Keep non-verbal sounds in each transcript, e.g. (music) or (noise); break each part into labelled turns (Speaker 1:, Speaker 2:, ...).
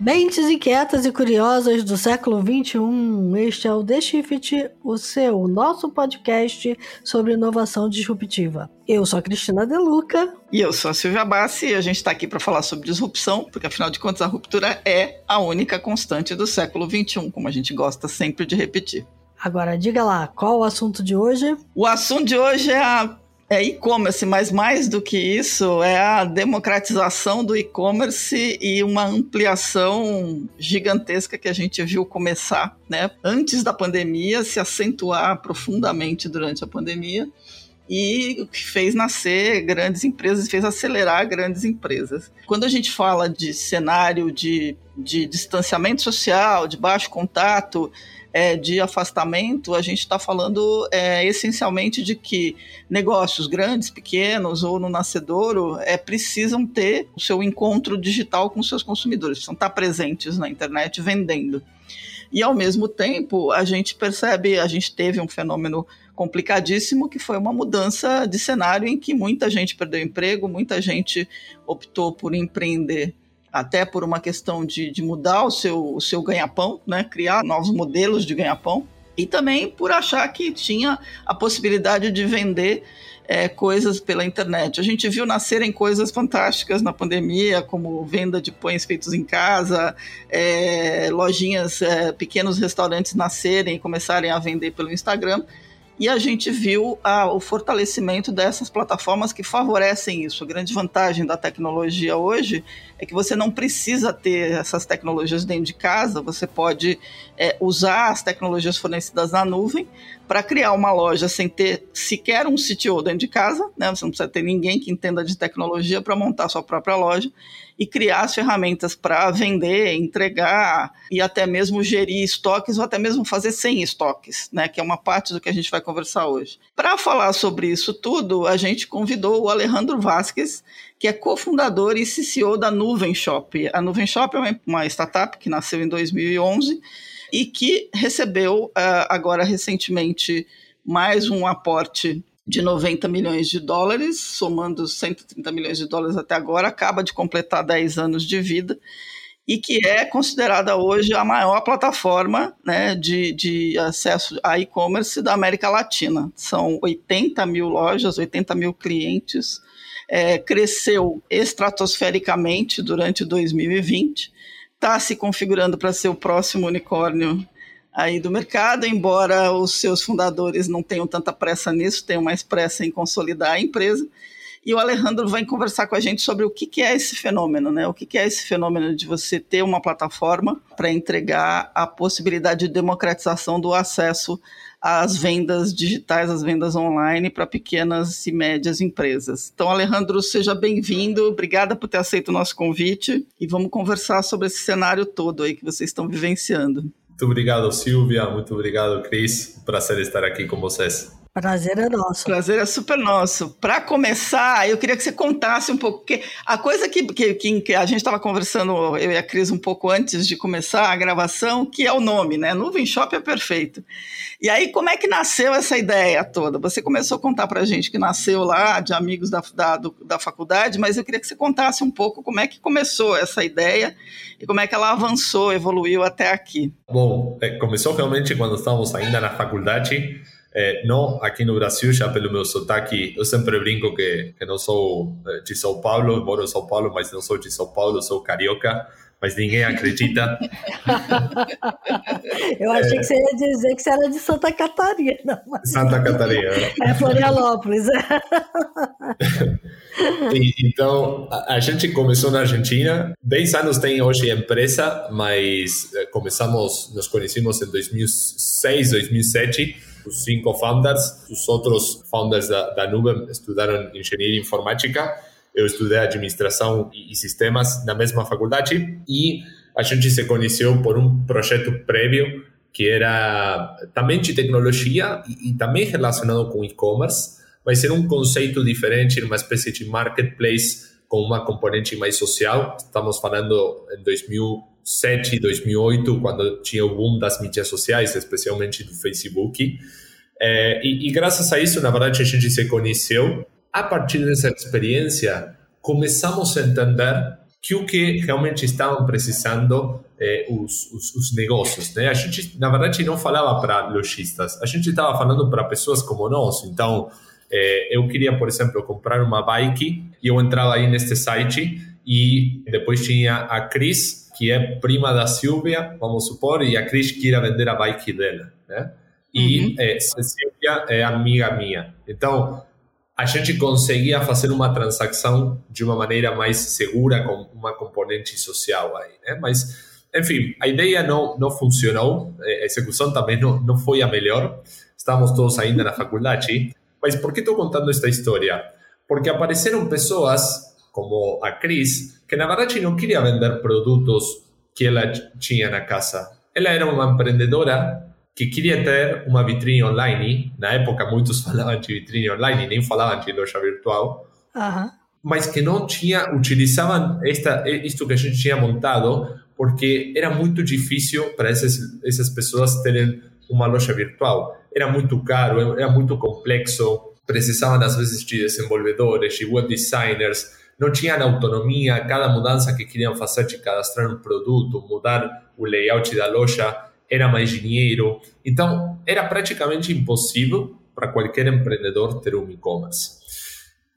Speaker 1: Mentes inquietas e curiosas do século XXI, este é o The Shift, o seu, o nosso podcast sobre inovação disruptiva. Eu sou a Cristina Deluca.
Speaker 2: E eu sou a Silvia Bassi e a gente está aqui para falar sobre disrupção, porque afinal de contas a ruptura é a única constante do século XXI, como a gente gosta sempre de repetir.
Speaker 1: Agora diga lá, qual o assunto de hoje?
Speaker 2: O assunto de hoje é a é e-commerce, mas mais do que isso, é a democratização do e-commerce e uma ampliação gigantesca que a gente viu começar, né? Antes da pandemia, se acentuar profundamente durante a pandemia e fez nascer grandes empresas, fez acelerar grandes empresas. Quando a gente fala de cenário de, de distanciamento social, de baixo contato, é, de afastamento, a gente está falando é, essencialmente de que negócios grandes, pequenos ou no nascedouro é, precisam ter o seu encontro digital com seus consumidores, precisam estar presentes na internet vendendo. E ao mesmo tempo, a gente percebe, a gente teve um fenômeno complicadíssimo que foi uma mudança de cenário em que muita gente perdeu emprego, muita gente optou por empreender até por uma questão de, de mudar o seu, o seu ganha-pão, né? criar novos modelos de ganha-pão, e também por achar que tinha a possibilidade de vender é, coisas pela internet. A gente viu nascerem coisas fantásticas na pandemia, como venda de pães feitos em casa, é, lojinhas, é, pequenos restaurantes nascerem e começarem a vender pelo Instagram e a gente viu o fortalecimento dessas plataformas que favorecem isso. A grande vantagem da tecnologia hoje é que você não precisa ter essas tecnologias dentro de casa, você pode é, usar as tecnologias fornecidas na nuvem para criar uma loja sem ter sequer um CTO dentro de casa, né? Você não precisa ter ninguém que entenda de tecnologia para montar sua própria loja e criar as ferramentas para vender, entregar e até mesmo gerir estoques ou até mesmo fazer sem estoques, né? Que é uma parte do que a gente vai conversar hoje. Para falar sobre isso tudo, a gente convidou o Alejandro Vasquez, que é cofundador e CCO da Nuvem Shop. A Nuvem Shop é uma startup que nasceu em 2011 e que recebeu uh, agora recentemente mais um aporte de 90 milhões de dólares, somando 130 milhões de dólares até agora, acaba de completar 10 anos de vida e que é considerada hoje a maior plataforma né, de, de acesso a e-commerce da América Latina. São 80 mil lojas, 80 mil clientes, é, cresceu estratosfericamente durante 2020 está se configurando para ser o próximo unicórnio aí do mercado, embora os seus fundadores não tenham tanta pressa nisso, tenham mais pressa em consolidar a empresa. E o Alejandro vai conversar com a gente sobre o que, que é esse fenômeno, né? O que, que é esse fenômeno de você ter uma plataforma para entregar a possibilidade de democratização do acesso as vendas digitais, as vendas online para pequenas e médias empresas. Então, Alejandro, seja bem-vindo, obrigada por ter aceito o nosso convite e vamos conversar sobre esse cenário todo aí que vocês estão vivenciando.
Speaker 3: Muito obrigado, Silvia, muito obrigado, Cris. Prazer estar aqui com vocês.
Speaker 1: Prazer é nosso.
Speaker 2: Prazer é super nosso. Para começar, eu queria que você contasse um pouco, porque a coisa que, que, que a gente estava conversando, eu e a Cris, um pouco antes de começar a gravação, que é o nome, né? Nuvem Shop é perfeito. E aí, como é que nasceu essa ideia toda? Você começou a contar para a gente que nasceu lá de amigos da, da, do, da faculdade, mas eu queria que você contasse um pouco como é que começou essa ideia e como é que ela avançou, evoluiu até aqui.
Speaker 3: Bom, é, começou realmente quando estávamos ainda na faculdade. É, não aqui no Brasil, já pelo meu sotaque, eu sempre brinco que, que não sou é, de São Paulo, moro em São Paulo, mas não sou de São Paulo, sou carioca, mas ninguém acredita. (laughs)
Speaker 1: eu achei é, que você ia dizer que você era de Santa Catarina.
Speaker 3: Mas... Santa Catarina. (laughs)
Speaker 1: É Florianópolis. (laughs)
Speaker 3: e, então, a, a, gente começou na Argentina, 10 anos tem hoje a empresa, mas é, começamos, nos conhecemos em 2006, 2007, os cinco founders, os outros founders da, da Nuvem estudaram engenharia informática, eu estudei administração e, sistemas na mesma faculdade. E a gente se conheceu por um projeto prévio que era também de tecnologia e, também relacionado com e-commerce, mas era um conceito diferente, uma espécie de marketplace com uma componente mais social. Estamos falando em 2007, 2008, quando tinha o boom das mídias sociais, especialmente do Facebook. É, e, e, graças a isso, na verdade, a gente se conheceu. A partir dessa experiência, começamos a entender que o que realmente estavam precisando eh, os, os, os, negócios. Né? A gente, na verdade, não falava para lojistas, a gente estava falando para pessoas como nós. Então, eh, eu queria, por exemplo, comprar uma bike e eu entrava aí neste site e depois tinha a Cris, que é prima da Silvia, vamos supor, e a Cris queria vender a bike dela. Né? E uhum. eh, a Silvia é amiga minha. Então, a gente conseguia fazer uma transação de uma maneira mais segura, com uma componente social aí, né? Mas, enfim, a ideia não, não funcionou, a execução também não, não foi a melhor, estamos todos ainda na faculdade. Mas por que estou contando esta história? Porque apareceram pessoas como a Cris, que na verdade não queria vender produtos que ela tinha na casa. Ela era uma empreendedora que queria ter uma vitrine online. Na época, muitos falavam (laughs) de vitrine online, nem falavam de loja virtual.
Speaker 1: Uhum.
Speaker 3: Mas que não tinha, utilizavam esta, isto que a gente tinha montado, porque era muito difícil para essas, essas pessoas terem uma loja virtual. Era muito caro, era muito complexo, precisavam às vezes de desenvolvedores, de web designers, não tinham autonomia, cada mudança que queriam fazer de cadastrar um produto, mudar o layout da loja, era mais dinheiro. Então, era praticamente impossível para qualquer empreendedor ter um e-commerce.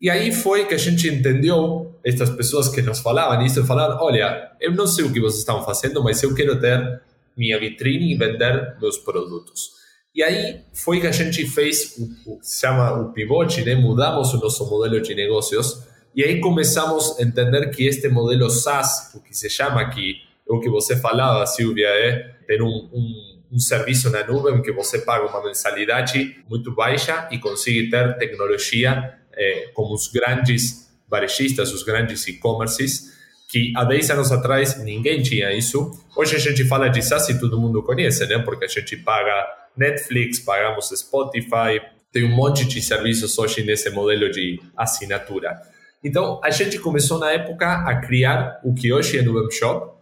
Speaker 3: E aí foi que a gente entendeu, estas pessoas que nos falavam isso, falaram, olha, eu não sei o que vocês estão fazendo, mas eu quero ter minha vitrine e vender meus produtos. E aí foi que a gente fez o, que se chama o pivote, né? mudamos o nosso modelo de negócios e aí começamos a entender que este modelo SaaS, o que se chama aqui, o que você falava, Silvia, é ter um, um, um serviço na nuvem que você paga uma mensalidade muito baixa e consegue ter tecnologia eh, como os grandes varejistas, os grandes e-commerces, que há 10 anos atrás ninguém tinha isso. Hoje a gente fala de SaaS e todo mundo conhece, né? Porque a gente paga Netflix, pagamos Spotify, tem um monte de serviços hoje nesse modelo de assinatura. Então, a gente começou na época a criar o que hoje é no Web Shop,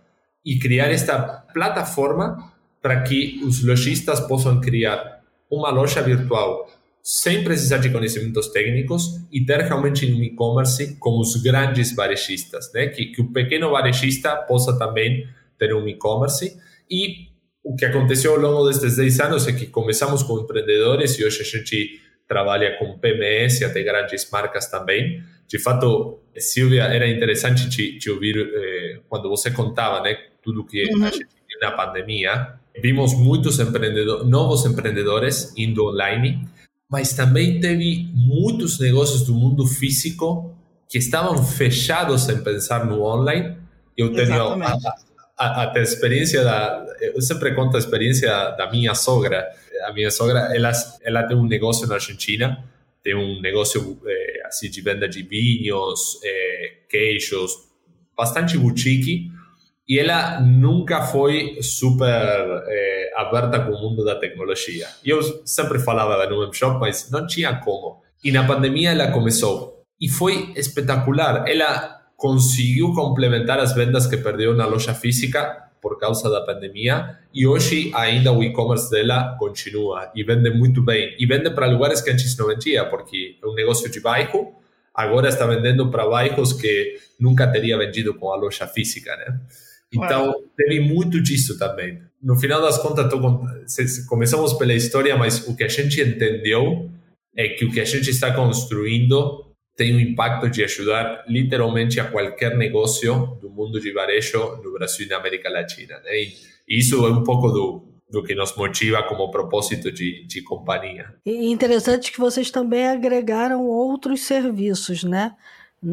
Speaker 3: e criar esta plataforma para que os lojistas possam criar uma loja virtual sem precisar de conhecimentos técnicos e ter realmente um e-commerce como os grandes varejistas, né? Que, que o pequeno varejista possa também ter um e-commerce. E o que aconteceu ao longo destes 10 anos é que começamos com empreendedores e hoje a gente trabalha com PMS, até grandes marcas também. De fato, Silvia, era interessante te, te ouvir eh, quando você contava, né? tudo que uhum. a gente viu na pandemia. Vimos muitos novos empreendedores indo online, mas também teve muitos negócios do mundo físico que estavam fechados em pensar no online. Eu tenho a, a, a, experiência da, eu sempre conto a experiência da minha sogra. A minha sogra, ela, ela tem um negócio na Argentina, tem um negócio é, assim de venda de vinhos, é, queijos, bastante boutique e ela nunca foi super é, aberta com o mundo da tecnologia. E eu sempre falava no web shop, mas não tinha como. E na pandemia ela começou. E foi espetacular. Ela conseguiu complementar as vendas que perdeu na loja física por causa da pandemia e hoje ainda o e-commerce dela continua e vende muito bem. E vende para lugares que antes não vendia, porque é um negócio de bairro, agora está vendendo para bairros que nunca teria vendido com a loja física, né? Então, teve muito disso também. No final das contas, tô, começamos pela história, mas o que a gente entendeu é que o que a gente está construindo tem um impacto de ajudar literalmente a qualquer negócio do mundo de varejo no Brasil e na América Latina. Né? E isso é um pouco do, do que nos motiva como propósito de, de companhia.
Speaker 1: E interessante que vocês também agregaram outros serviços, né?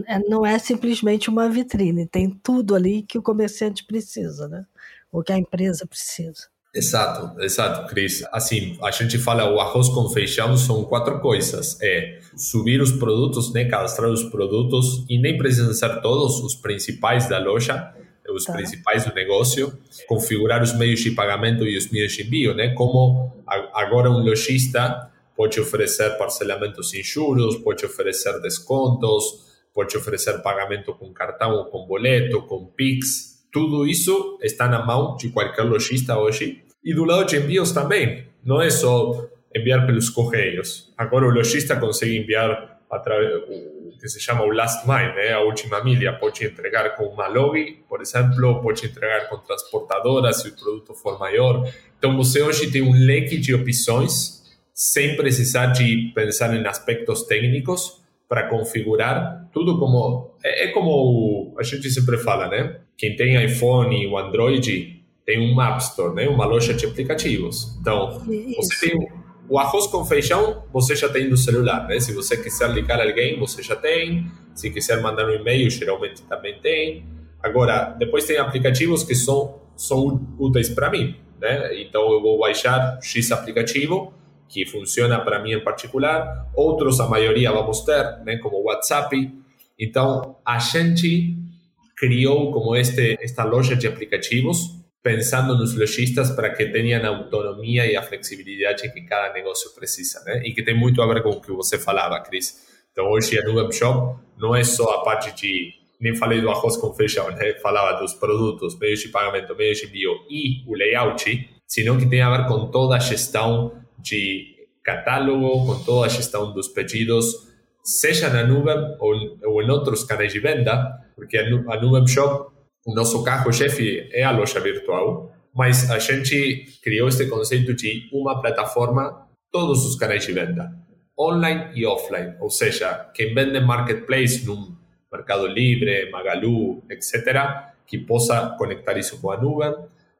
Speaker 1: É, não é simplesmente uma vitrine, tem tudo ali que o comerciante precisa, né? O que a empresa precisa.
Speaker 3: Exato, exato, Cris. Assim, a gente fala o arroz com feijão são quatro coisas. É subir os produtos, né, cadastrar os produtos e nem precisam ser todos os principais da loja, os tá. principais do negócio, configurar os meios de pagamento e os meios de envio, né? Como agora um lojista pode oferecer parcelamentos sem juros, pode oferecer descontos, pode oferecer pagamento com cartão ou com boleto, com Pix. Tudo isso está na mão de qualquer lojista hoje. E do lado de envios também. Não é só enviar pelos correios. Agora o lojista consegue enviar através o que se chama o last mile, né? a última milha. Pode entregar com uma log, por exemplo, pode entregar com transportadora se o produto for maior. Então, você hoje tem um leque de opções sem precisar de pensar em aspectos técnicos para configurar tudo como é, como a gente sempre fala, né? Quem tem iPhone ou Android tem um App Store, né? Uma loja de aplicativos. Então, Isso. você tem o arroz com feijão, você já tem no celular, né? Se você quiser ligar alguém, você já tem. Se quiser mandar um e-mail, geralmente também tem. Agora, depois tem aplicativos que são são úteis para mim, né? Então eu vou baixar X aplicativo que funciona para mim em particular, outros a maioria vamos ter, né, como WhatsApp. Então, a gente criou como este esta loja de aplicativos pensando nos lojistas para que tenham a autonomia e a flexibilidade que cada negócio precisa, né? E que tem muito a ver com o que você falava, Cris. Então, hoje a Nuvem Shop não é só a parte de nem falei do arroz com feijão, né? falava dos produtos, meios de pagamento, meios de envio e o layout, senão que tem a ver com toda a gestão de catálogo, com toda a gestão dos pedidos, seja na nuvem ou, ou em outros canais de venda, porque a, Nuvem Shop, o nosso carro-chefe é a loja virtual, mas a gente criou este conceito de uma plataforma, todos os canais de venda, online e offline, ou seja, quem vende marketplace num Mercado Libre, Magalu, etc., que possa conectar isso com a nuvem,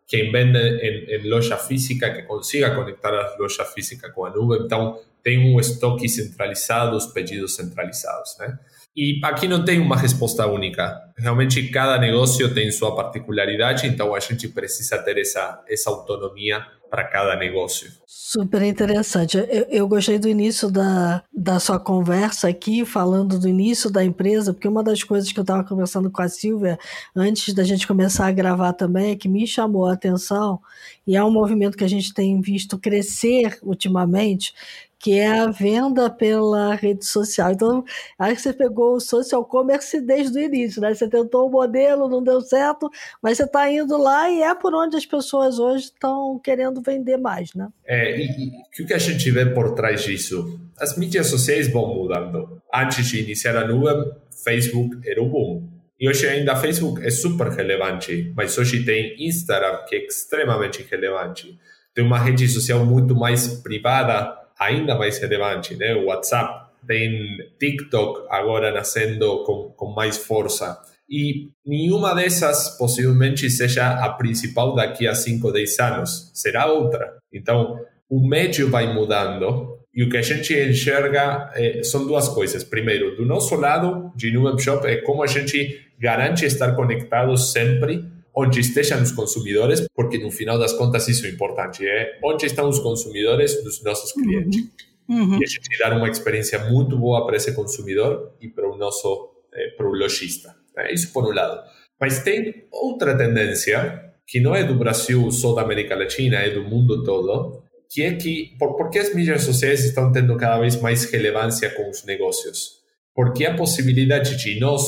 Speaker 3: quem vende em, em, loja física que consiga conectar a loja física com a nuvem. Então, tem um estoque centralizado, os pedidos centralizados, né? E aqui não tem uma resposta única. Realmente, cada negócio tem sua particularidade, então a gente precisa ter essa, essa autonomia para cada negócio.
Speaker 1: Super interessante. Eu, eu, gostei do início da, da sua conversa aqui, falando do início da empresa, porque uma das coisas que eu estava conversando com a Silvia antes da gente começar a gravar também, é que me chamou a atenção, e é um movimento que a gente tem visto crescer ultimamente, que é a venda pela rede social. Então, que você pegou o social commerce desde o início, né? Você tentou o modelo, não deu certo, mas você está indo lá e é por onde as pessoas hoje estão querendo vender mais, né?
Speaker 3: É, e, o que a gente vê por trás disso? As mídias sociais vão mudando. Antes de iniciar a nuvem, Facebook era o boom. E hoje ainda Facebook é super relevante, mas hoje tem Instagram, que é extremamente relevante. Tem uma rede social muito mais privada, ainda mais relevante, né? O WhatsApp, tem TikTok agora nascendo com, com mais força. E nenhuma dessas possivelmente seja a principal daqui a 5, 10 anos. Será outra. Então, o médio vai mudando e o que a gente enxerga é, são duas coisas. Primeiro, do nosso lado de Nuvem Shop, é como a gente garante estar conectado sempre onde estejam os consumidores, porque no final das contas isso é importante, é onde estão os consumidores dos nossos clientes. Uhum. E a gente dar uma experiência muito boa para esse consumidor e para o nosso é, para o lojista. É isso por um lado. Mas tem outra tendência que não é do Brasil só da América Latina, é do mundo todo, que é que por, por que as mídias sociais estão tendo cada vez mais relevância com os negócios? Porque a possibilidade de nós,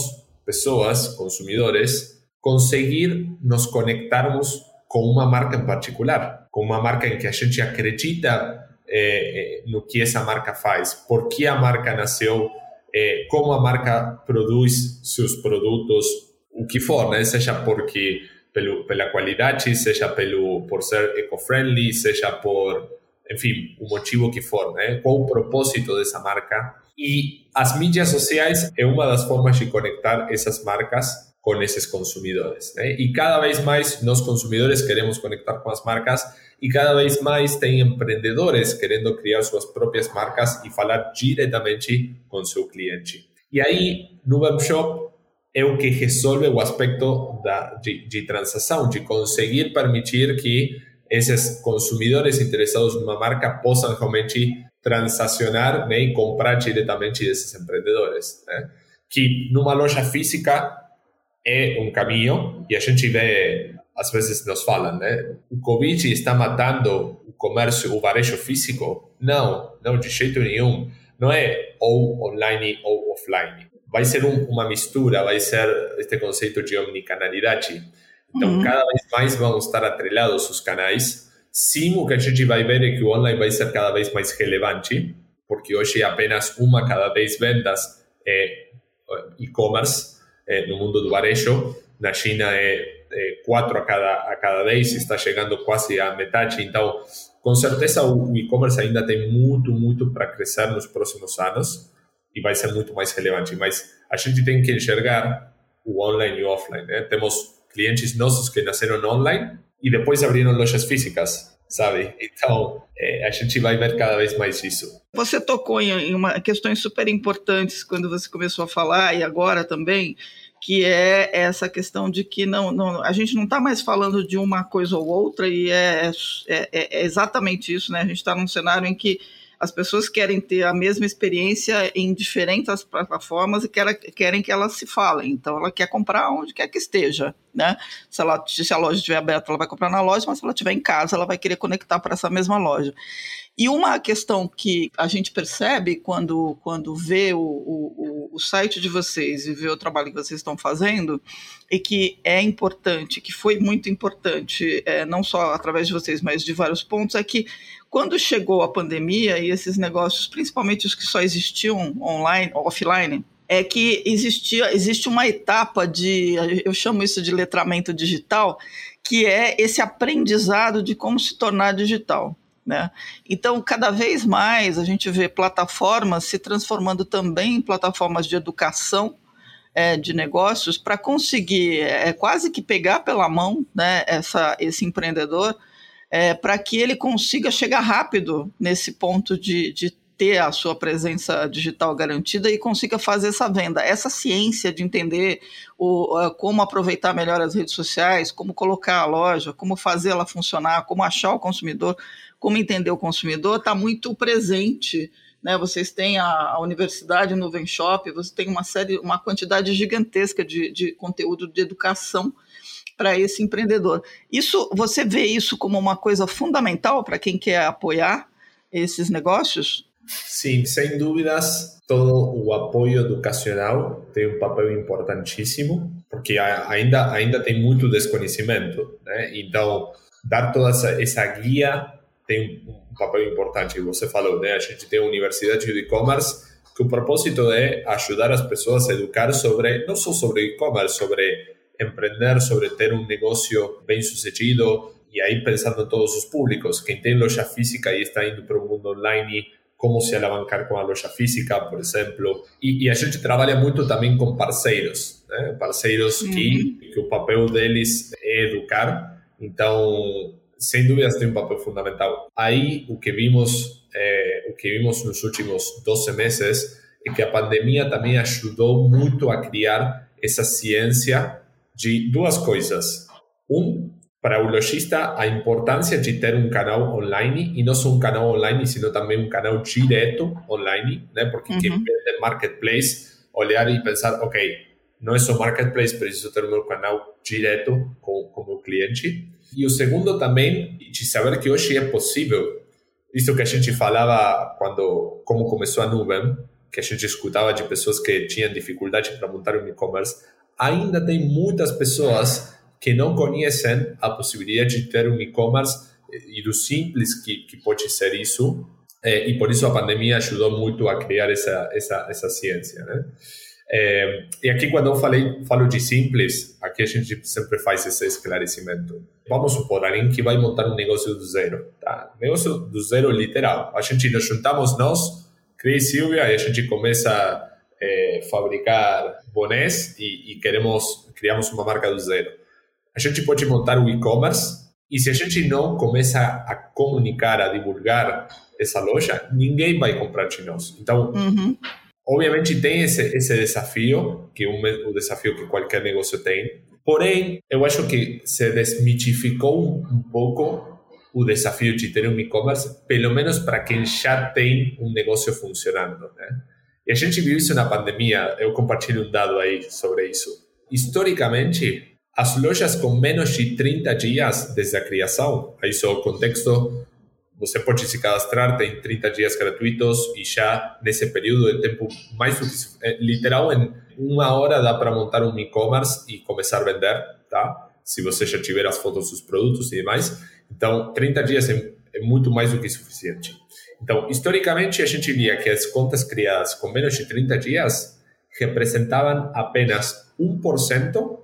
Speaker 3: pessoas, consumidores, conseguir nos conectarmos com uma marca em particular, com uma marca em que a gente acredita eh, no que essa marca faz, por que a marca nasceu, eh, como a marca produz seus produtos, o que for, né? seja porque pelo, pela qualidade, seja pelo por ser eco-friendly, seja por, enfim, o motivo que for, né? Qual o propósito dessa marca? E as mídias sociais é uma das formas de conectar essas marcas con esos consumidores. ¿eh? Y cada vez más los consumidores queremos conectar con las marcas y cada vez más tem emprendedores querendo criar sus propias marcas y hablar directamente con su cliente. Y ahí Nuvem Shop é o que resolve o aspecto da, de, de transação, de conseguir permitir que esses consumidores interessados numa marca possam realmente transacionar e comprar diretamente desses empreendedores. Né? Que numa loja física é um caminho e a gente vê, às vezes nos falam, né? O Covid está matando o comércio, o varejo físico? Não, não, de jeito nenhum. Não é ou online ou offline. Vai ser um, uma mistura, vai ser este conceito de omnicanalidade. Então, uhum. cada vez mais vão estar atrelados os canais. Sim, o que a gente vai ver é que o online vai ser cada vez mais relevante, porque hoje apenas uma cada 10 vendas é e-commerce é, no mundo do varejo. Na China é, é 4 a cada, a cada 10, está chegando quase a metade. Então, com certeza o e-commerce ainda tem muito, muito para crescer nos próximos anos e vai ser muito mais relevante. Mas a gente tem que enxergar o online e o offline. Né? Temos clientes nossos que nasceram online e depois abriram lojas físicas, sabe? (laughs) Então, é, a gente vai ver cada vez mais isso.
Speaker 2: Você tocou em uma, questões super importantes quando você começou a falar e agora também, que é essa questão de que não, não a gente não está mais falando de uma coisa ou outra, e é, é, é exatamente isso, né? A gente está num cenário em que as pessoas querem ter a mesma experiência em diferentes plataformas e querem que elas se falem. Então, ela quer comprar onde quer que esteja. Né? Se, ela, se a loja estiver aberta, ela vai comprar na loja, mas se ela estiver em casa, ela vai querer conectar para essa mesma loja. E uma questão que a gente percebe quando, quando vê o, o, o site de vocês e vê o trabalho que vocês estão fazendo, e que é importante, que foi muito importante, é, não só através de vocês, mas de vários pontos, é que quando chegou a pandemia e esses negócios, principalmente os que só existiam online, offline, é que existia, existe uma etapa de, eu chamo isso de letramento digital, que é esse aprendizado de como se tornar digital. Né? Então, cada vez mais a gente vê plataformas se transformando também em plataformas de educação é, de negócios para conseguir é, quase que pegar pela mão né, essa, esse empreendedor é, para que ele consiga chegar rápido nesse ponto de, de ter a sua presença digital garantida e consiga fazer essa venda. Essa ciência de entender o, como aproveitar melhor as redes sociais, como colocar a loja, como fazer ela funcionar, como achar o consumidor, como entender o consumidor, está muito presente. Né? Vocês têm a, a Universidade Nuvem Shop, você tem uma série, uma quantidade gigantesca de, de conteúdo de educação para esse empreendedor. Isso, você vê isso como uma coisa fundamental para quem quer apoiar esses negócios?
Speaker 3: Sim, sem dúvidas, todo o apoio educacional tem um papel importantíssimo, porque ainda ainda tem muito desconhecimento, né? Então, dar toda essa, essa guia tem um papel importante. Você falou, né? A gente tem a Universidade de E-commerce, que o propósito é ajudar as pessoas a educar sobre, não só sobre e-commerce, sobre emprender, sobre ter um negócio bem sucedido e aí pensando em todos os públicos. Quem tem loja física e está indo para o mundo online, como se alavancar com a loja física, por exemplo. E, e a gente trabalha muito também com parceiros, né? parceiros uhum. que, que o papel deles é educar. Então, sem dúvidas, tem um papel fundamental. Aí, o que vimos, é, o que vimos nos últimos 12 meses é que a pandemia também ajudou muito a criar essa ciência de duas coisas. Um, para o lojista, a importância de ter um canal online, e não só um canal online, sino também um canal direto online, né? Porque uhum. quem vende marketplace, olhar e pensar, ok, não é só marketplace, preciso ter o meu canal direto com, com o meu cliente. E o segundo também, de saber que hoje é possível, isso que a gente falava quando, como começou a nuvem, que a gente escutava de pessoas que tinham dificuldade para montar um e-commerce, ainda tem muitas pessoas que não conhecem a possibilidade de ter um e-commerce e do simples que, que pode ser isso. É, e por isso a pandemia ajudou muito a criar essa, essa, essa ciência. Né? É, e aqui, quando eu falei, falo de simples, aqui a gente sempre faz esse esclarecimento. Vamos supor, alguém que vai montar um negócio do zero. Tá? Negócio do zero literal. A gente nos juntamos nós, Cris e Silvia, e a gente começa é, fabricar bonés e, e, queremos criamos uma marca do zero. A gente pode montar o e-commerce e se a gente não começa a comunicar, a divulgar essa loja, ninguém vai comprar de nós. Então, uhum. Obviamente tem esse, esse desafio, que é um, o desafio que qualquer negócio tem. Porém, eu acho que se desmitificou um, pouco o desafio de ter um e-commerce, pelo menos para quem já tem um negócio funcionando, né? E a gente viu isso na pandemia, eu compartilho um dado aí sobre isso. Historicamente, as lojas com menos de 30 dias desde a criação, aí só o contexto, você pode se cadastrar, tem 30 dias gratuitos e já nesse período de tempo mais eh, literal, em uma hora dá para montar um e-commerce e começar a vender, tá? Se você já tiver as fotos dos produtos e demais. Então, 30 dias em, é muito mais do que suficiente. Então, historicamente, a gente via que as contas criadas com menos de 30 dias representavam apenas 1%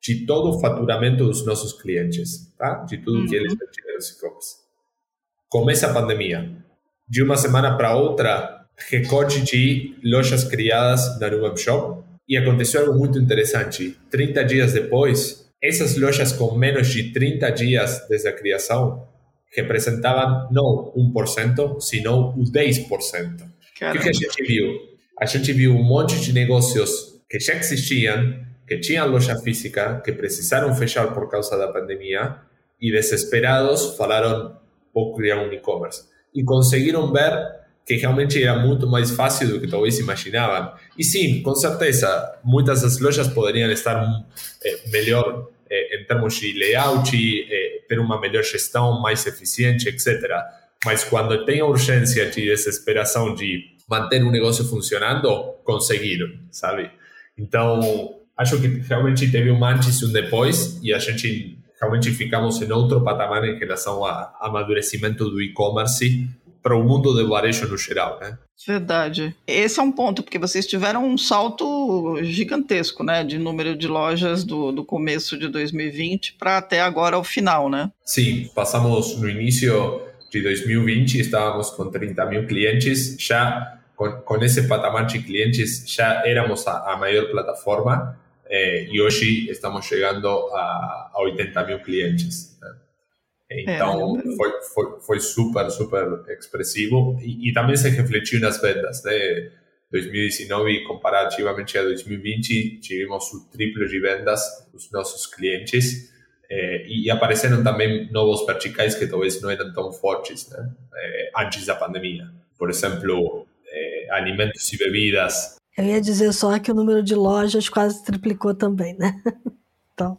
Speaker 3: de todo o faturamento dos nossos clientes, tá? de tudo que eles tiveram nos e-commerce. Começa a pandemia. De uma semana para outra, recorde de lojas criadas na Web Shop e aconteceu algo muito interessante. 30 dias depois, essas lojas com menos de 30 dias desde a criação representavam não 1%, sino o 10%. O que a gente viu? A gente viu um monte de negócios que já existiam, que tinham loja física, que precisaram fechar por causa da pandemia e desesperados falaram, vou criar um e-commerce. E conseguiram ver que realmente era muito mais fácil do que talvez imaginavam. E sim, com certeza, muitas das lojas poderiam estar eh, melhor eh, em termos de layout, eh, ter uma melhor gestão, mais eficiente, etc. Mas quando tem a urgência de desesperação de manter um negócio funcionando, conseguiram, sabe? Então, acho que realmente teve um antes e um depois, e a gente realmente ficamos em outro patamar em relação ao amadurecimento do e-commerce para o mundo do varejo no geral, né?
Speaker 2: Verdade. Esse é um ponto, porque vocês tiveram um salto gigantesco, né, de número de lojas do, do começo de 2020 para até agora o final, né?
Speaker 3: Sim, passamos no início de 2020, estávamos com 30 mil clientes, já com, com esse patamar de clientes já éramos a, a maior plataforma eh, e hoje estamos chegando a, a 80 mil clientes. Né? Então, é, foi, foi, foi super, super expressivo e, e, também se refletiu nas vendas, né? 2019, comparativamente a 2020, tivemos o triplo de vendas dos nossos clientes eh, e apareceram também novos verticais que talvez não eram tão fortes né? eh, antes da pandemia. Por exemplo, eh, alimentos e bebidas.
Speaker 1: Eu ia dizer só que o número de lojas quase triplicou também, né? (laughs) Então,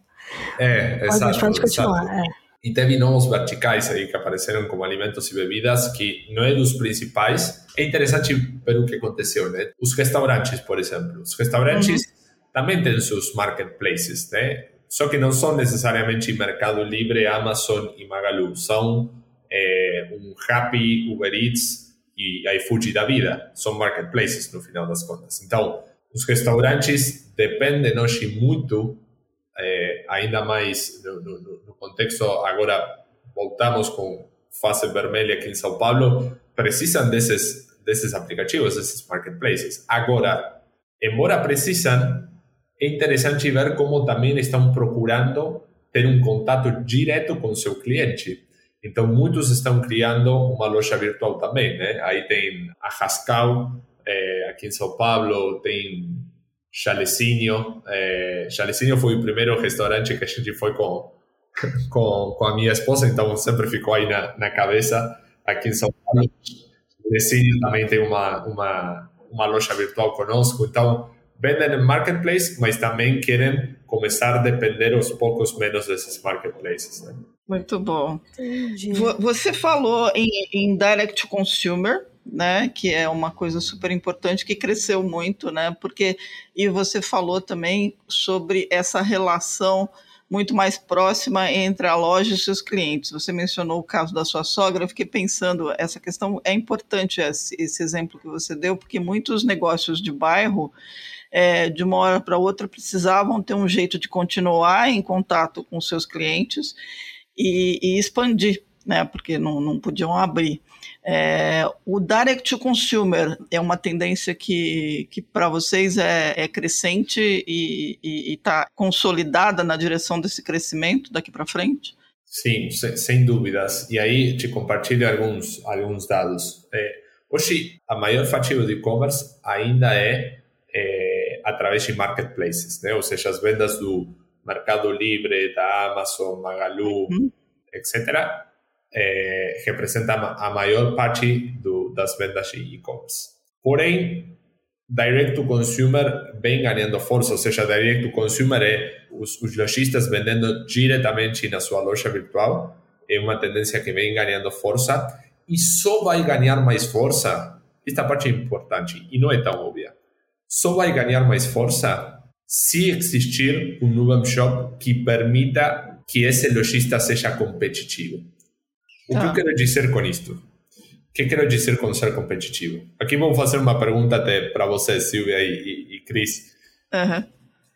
Speaker 3: é, pode, exato,
Speaker 1: pode continuar. Exato. É.
Speaker 3: E teve novos verticais aí que apareceram como alimentos e bebidas, que não é dos principais. É interessante ver o que aconteceu, né? Os restaurantes, por exemplo. Os restaurantes uhum. também têm seus marketplaces, né? Só que não são necessariamente Mercado Livre, Amazon e Magalu. São é, um Rappi, Uber Eats e iFood da vida. São marketplaces, no final das contas. Então, os restaurantes dependem hoje muito é, ainda mais no, no, no, contexto, agora voltamos com fase vermelha aqui em São Paulo, precisam desses, desses aplicativos, desses marketplaces. Agora, embora precisam, é interessante ver como também estão procurando ter um contato direto com seu cliente. Então, muitos estão criando uma loja virtual também, né? Aí tem a Rascal, é, aqui em São Paulo, tem Chalecinho. É, Chalecinho foi o primeiro restaurante que a gente foi com, (laughs) com, com a minha esposa, então sempre ficou aí na, na cabeça aqui em São Paulo. Chalecinho também tem uma, uma, uma loja virtual conosco, então vendem em marketplace, mas também querem começar a depender aos poucos menos desses marketplaces. Né?
Speaker 2: Muito bom. Entendi. Você falou em, em direct consumer, né, que é uma coisa super importante que cresceu muito, né, porque e você falou também sobre essa relação muito mais próxima entre a loja e seus clientes. Você mencionou o caso da sua sogra, eu fiquei pensando, essa questão é importante esse, esse exemplo que você deu, porque muitos negócios de bairro é, de uma hora para outra precisavam ter um jeito de continuar em contato com seus clientes e, e expandir, né, porque não, não podiam abrir. É, o direct to consumer é uma tendência que, que para vocês é, é, crescente e está consolidada na direção desse crescimento daqui para frente?
Speaker 3: Sim, sem, dúvidas. E aí te compartilho alguns, alguns dados. É, hoje, a maior fatia do e-commerce ainda é, é, através de marketplaces, né? ou seja, as vendas do Mercado Livre, da Amazon, Magalu, uhum. etc é, representa a maior parte do, das vendas de e-commerce. Porém, direct to consumer vem ganhando força, ou seja, direct to consumer é os, os lojistas vendendo diretamente na sua loja virtual, é uma tendência que vem ganhando força e só vai ganhar mais força, esta parte é importante e não é tão óbvia, só vai ganhar mais força se existir um web shop que permita que esse lojista seja competitivo. O que eu quero dizer com isto? O que quero dizer com ser competitivo? Aqui vou fazer uma pergunta até para vocês, Silvia e, e, e Cris.
Speaker 2: Uhum.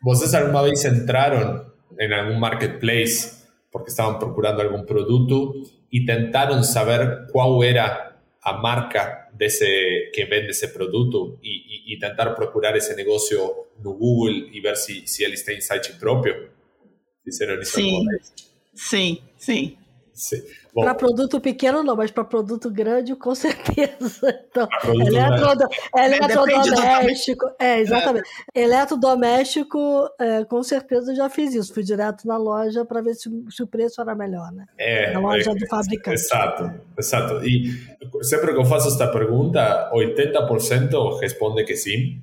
Speaker 3: Vocês alguma vez entraram em algum marketplace porque estavam procurando algum produto e tentaram saber qual era a marca desse que vende esse produto e, e, e tentar procurar esse negócio no Google e ver se, se eles têm site próprio?
Speaker 2: Fizeram isso sim, sim, sim.
Speaker 1: sim. Para produto pequeno não, mas para produto grande com (laughs) certeza. Então, eletrodo, eletrodoméstico, é, exatamente. É. Eletrodoméstico, é, com certeza já fiz isso. Fui direto na loja para ver se, se, o preço era melhor, né?
Speaker 3: É,
Speaker 1: na loja é, do fabricante.
Speaker 3: Exato, exato. E sempre que eu faço esta pergunta, 80% responde que sim.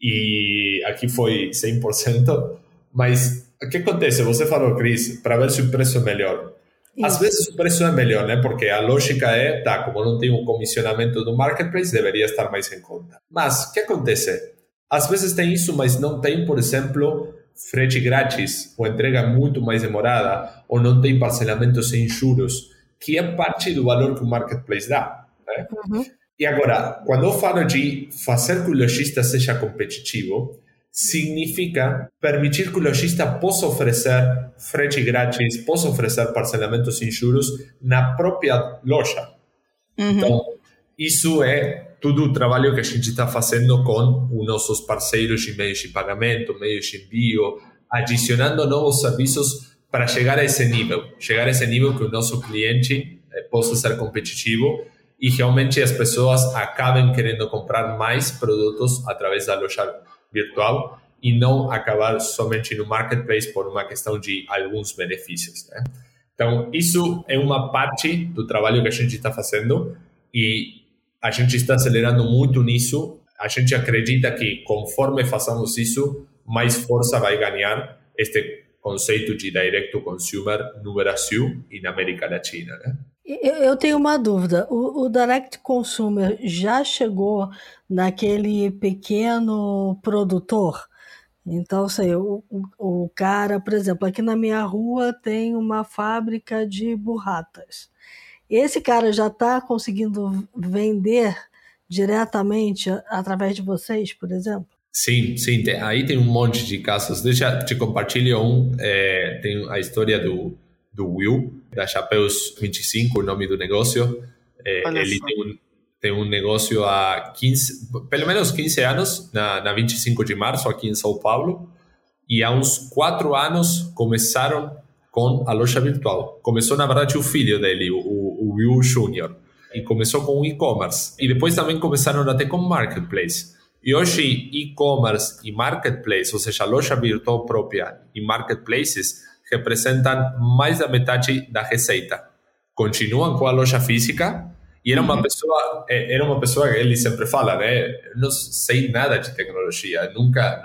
Speaker 3: E aqui foi 100%. Mas o que acontece? Você falou, Cris, para ver se o preço é melhor. Isso. Às vezes o preço é melhor, né? Porque a lógica é, tá, como não tem um comissionamento do marketplace, deveria estar mais em conta. Mas o que acontece? Às vezes tem isso, mas não tem, por exemplo, frete grátis, ou entrega muito mais demorada, ou não tem parcelamento sem juros, que é parte do valor que o marketplace dá. Né? Uhum. E agora, quando eu falo de fazer que o lojista seja competitivo, significa permitir que o lojista possa oferecer frete grátis, possa oferecer parcelamento sem juros na própria loja. Uhum. Então, isso é todo o trabalho que a gente está fazendo com os nossos parceiros de meios de pagamento, meios de envio, adicionando novos serviços para chegar a esse nível, chegar a esse nível que o nosso cliente eh, possa ser competitivo e realmente as pessoas acabem querendo comprar mais produtos através da loja virtual e não acabar somente no marketplace por uma questão de alguns benefícios. Né? Então, isso é uma parte do trabalho que a gente está fazendo e a gente está acelerando muito nisso. A gente acredita que conforme façamos isso, mais força vai ganhar este conceito de direct to consumer no Brasil e na América Latina. Né?
Speaker 1: Eu tenho uma dúvida. O, o direct consumer já chegou naquele pequeno produtor? Então, sei, o, o, o cara, por exemplo, aqui na minha rua tem uma fábrica de burratas. Esse cara já está conseguindo vender diretamente através de vocês, por exemplo?
Speaker 3: Sim, sim. Tem, aí tem um monte de casos. Deixa eu te compartilhar um. É, tem a história do, do Will, da Chapéus 25, o nome do negócio. É, ele tem um, tem um negócio há 15, pelo menos 15 anos, na, na 25 de março, aqui em São Paulo. E há uns quatro anos começaram com a loja virtual. Começou, na verdade, o filho dele, o, o Will Jr. E começou com e-commerce. E depois também começaram até com marketplace. E hoje, e-commerce e marketplace, ou seja, loja virtual própria e marketplaces, representam mais da metade da receita. Continuam com a loja física e era uma pessoa, eh, era uma pessoa que ele sempre fala, né? Não sei nada de tecnologia, nunca,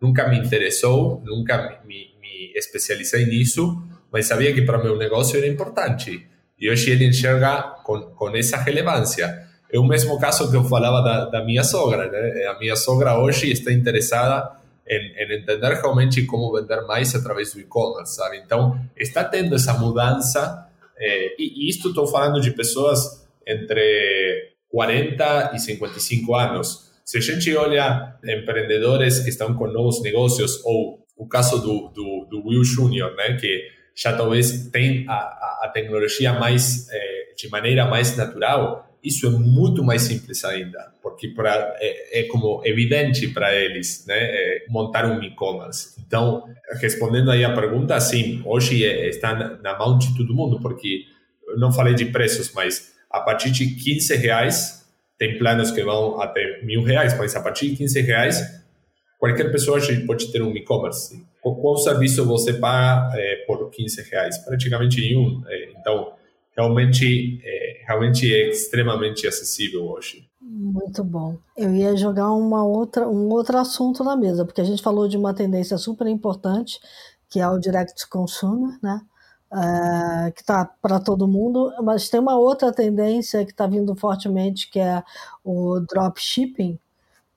Speaker 3: nunca me interessou, nunca me, me especializei nisso, mas sabia que para meu negócio era importante. E hoje ele enxerga com, com essa relevância. É o mesmo caso que eu falava da, da minha sogra, né? A minha sogra hoje está interessada em, em, entender realmente como vender mais através do e-commerce, sabe? Então, está tendo essa mudança, eh, e, e isto estou falando de pessoas entre 40 e 55 anos. Se a gente olha empreendedores que estão com novos negócios, ou o caso do, do, do Will Jr., né, que já talvez tem a, a tecnologia mais, eh, de maneira mais natural, isso é muito mais simples ainda, porque pra, é, é como evidente para eles né, é montar um e-commerce. Então, respondendo aí a pergunta, sim, hoje é, está na, na, mão de todo mundo, porque eu não falei de preços, mas a partir de 15 reais, tem planos que vão até mil reais, mas a partir de 15 reais, qualquer pessoa pode ter um e-commerce. Qual serviço você paga é, por 15 reais? Praticamente nenhum. É, então, realmente é, realmente é extremamente acessível hoje.
Speaker 1: Muito bom. Eu ia jogar uma outra, um outro assunto na mesa, porque a gente falou de uma tendência super importante, que é o direct consumer, né? É, que está para todo mundo, mas tem uma outra tendência que está vindo fortemente, que é o dropshipping,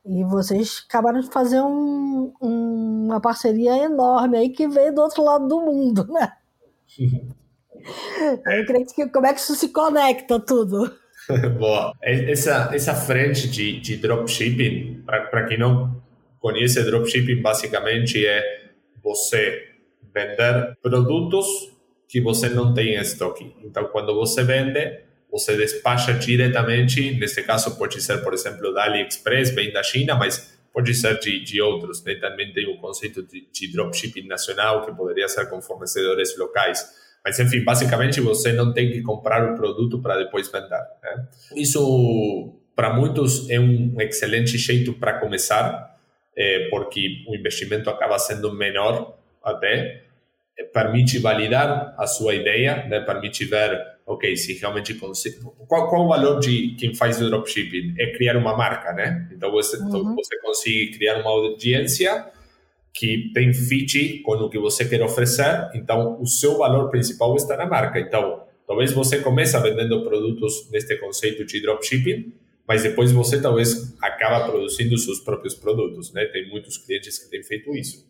Speaker 1: e vocês acabaram de fazer um, um, uma parceria enorme aí que veio do outro lado do mundo, né? (laughs) Eu creio que como é que isso se conecta tudo? (laughs)
Speaker 3: Boa. Essa, essa frente de, de dropshipping, para quem não conhece, dropshipping basicamente é você vender produtos que você não tem em estoque. Então, quando você vende, você despacha diretamente, neste caso pode ser, por exemplo, da AliExpress, vem da China, mas pode ser de, de outros. Né? Também tem o conceito de, de dropshipping nacional, que poderia ser com fornecedores locais. Mas, enfim, basicamente você não tem que comprar o produto para depois vender. Né? Isso, para muitos, é um excelente jeito para começar, é, porque o investimento acaba sendo menor até, permite validar a sua ideia, né? permite ver, ok, se realmente consigo. Qual, qual o valor de quem faz o dropshipping? É criar uma marca, né? Então você, uhum. você consegue criar uma audiência que tem fit com o que você quer oferecer, então o seu valor principal está na marca. Então, talvez você comece vendendo produtos neste conceito de dropshipping, mas depois você talvez acaba produzindo seus próprios produtos, né? Tem muitos clientes que têm feito isso.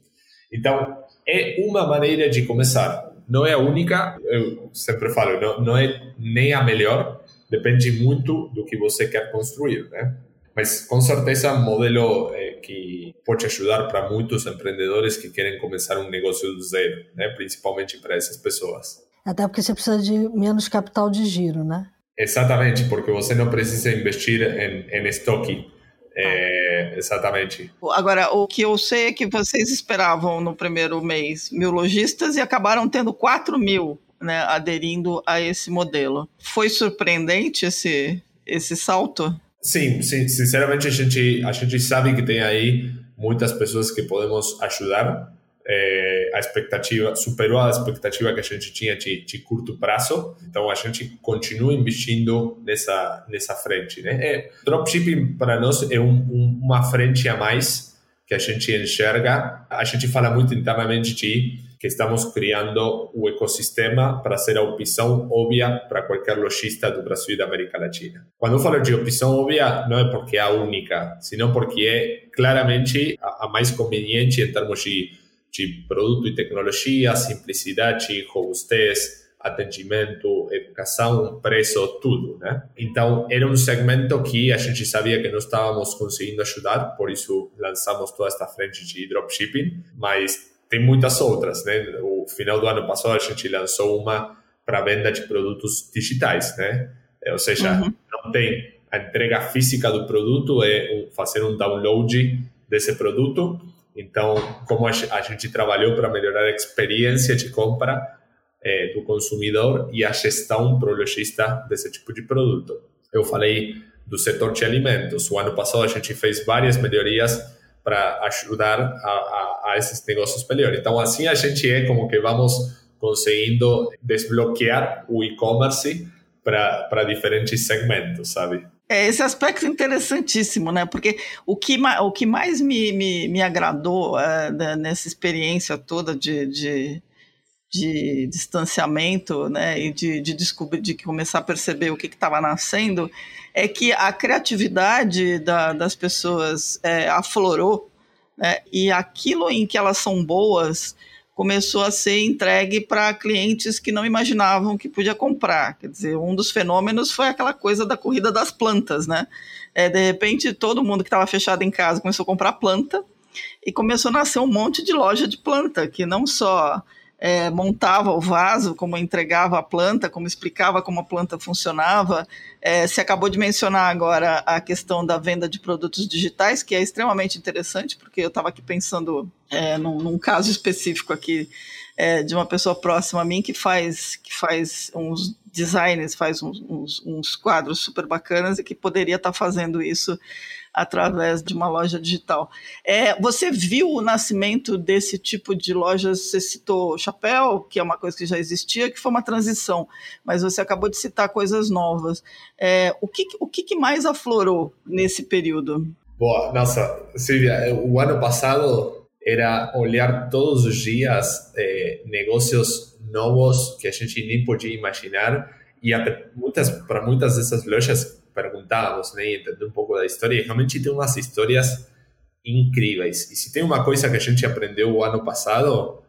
Speaker 3: Então, é uma maneira de começar. Não é a única, eu sempre falo, não, não é nem a melhor, depende muito do que você quer construir, né? Mas com certeza um modelo é, que pode ajudar para muitos empreendedores que querem começar um negócio do zero, né? principalmente para essas pessoas.
Speaker 1: Até porque você precisa de menos capital de giro, né?
Speaker 3: Exatamente, porque você não precisa investir em, em estoque. É, exatamente.
Speaker 2: Agora, o que eu sei é que vocês esperavam no primeiro mês mil lojistas e acabaram tendo 4 mil né, aderindo a esse modelo. Foi surpreendente esse, esse salto?
Speaker 3: Sim, sim, sinceramente a gente, a gente sabe que tem aí muitas pessoas que podemos ajudar. É, a expectativa superou a expectativa que a gente tinha de, de curto prazo, então a gente continua investindo nessa nessa frente, né? É, dropshipping para nós é um, um, uma frente a mais que a gente enxerga. A gente fala muito internamente de que estamos criando o ecossistema para ser a opção óbvia para qualquer lojista do Brasil e da América Latina. Quando eu falo de opção óbvia, não é porque é a única, senão porque é claramente a, mais conveniente em termos de, de produto e tecnologia, simplicidade, robustez, atendimento, educação, preço, tudo, né? Então, era um segmento que a gente sabia que não estávamos conseguindo ajudar, por isso lançamos toda esta frente de dropshipping, mas tem muitas outras, né? O final do ano passado a gente lançou uma para venda de produtos digitais, né? Ou seja, uhum. não tem a entrega física do produto, é fazer um download desse produto. Então, como a gente trabalhou para melhorar a experiência de compra é, do consumidor e a gestão para o lojista desse tipo de produto. Eu falei do setor de alimentos. O ano passado a gente fez várias melhorias para ajudar a, a, a, esses negócios melhor. Então, assim a gente é como que vamos conseguindo desbloquear o e-commerce para diferentes segmentos, sabe?
Speaker 2: É, esse aspecto interessantíssimo, né? Porque o que, o que mais me, me, me agradou é, nessa experiência toda de, de, de distanciamento, né? E de, de descobrir, de começar a perceber o que estava nascendo, é que a criatividade da, das pessoas é, aflorou, né? e aquilo em que elas são boas começou a ser entregue para clientes que não imaginavam que podia comprar. Quer dizer, um dos fenômenos foi aquela coisa da corrida das plantas, né? É, de repente, todo mundo que estava fechado em casa começou a comprar planta e começou a nascer um monte de loja de planta, que não só é, montava o vaso, como entregava a planta, como explicava como a planta funcionava. É, se acabou de mencionar agora a questão da venda de produtos digitais, que é extremamente interessante, porque eu estava aqui pensando é, num, num, caso específico aqui é, de uma pessoa próxima a mim que faz, que faz uns designs, faz uns, uns, uns quadros super bacanas e que poderia estar tá fazendo isso através de uma loja digital. É, você viu o nascimento desse tipo de lojas? Você citou Chapéu, que é uma coisa que já existia, que foi uma transição, mas você acabou de citar coisas novas. É, o que, o que mais aflorou nesse período?
Speaker 3: Boa, nossa, Silvia, o ano passado era olhar todos os dias é, negócios novos que a gente nem podia imaginar e muitas para muitas dessas lojas perguntávamos, né, entender um pouco da história, e realmente tem umas histórias incríveis. E se tem uma coisa que a gente aprendeu o ano passado,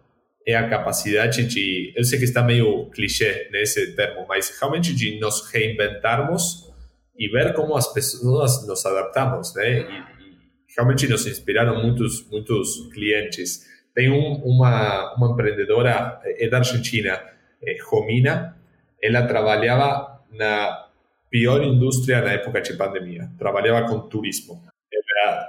Speaker 3: é a capacidade de, eu sei que está meio clichê nesse termo, mas realmente de nos reinventarmos e ver como as pessoas nos adaptamos, né? E, e realmente nos inspiraram muitos muitos clientes. Tem um, uma uma empreendedora é da Argentina, é, Romina, ela trabalhava na pior indústria na época de pandemia. Trabalhava com turismo. Ela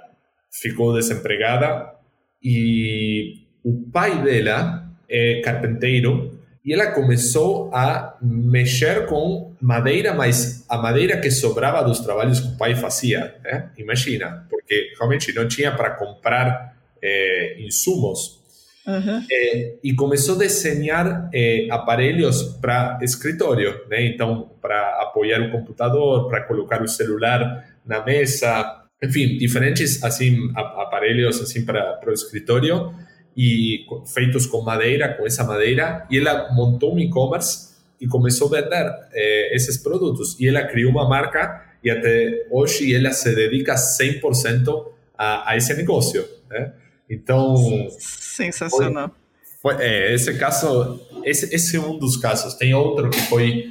Speaker 3: ficou desempregada e o pai dela é carpinteiro e ela começou a mexer com madeira, mas a madeira que sobrava dos trabalhos que o pai fazia, né? Imagina, porque realmente não tinha para comprar é, insumos. Uhum. É, e começou a desenhar é, aparelhos para escritório, né? Então, para apoiar o computador, para colocar o celular na mesa, enfim, diferentes assim aparelhos assim para o escritório e feitos com madeira, com essa madeira, e ela montou um e-commerce e começou a vender eh, esses produtos. E ela criou uma marca e até hoje ela se dedica 100% a, a esse negócio. Né? Então.
Speaker 2: Sensacional.
Speaker 3: Foi, foi, é, esse caso, esse, esse é um dos casos. Tem outro que foi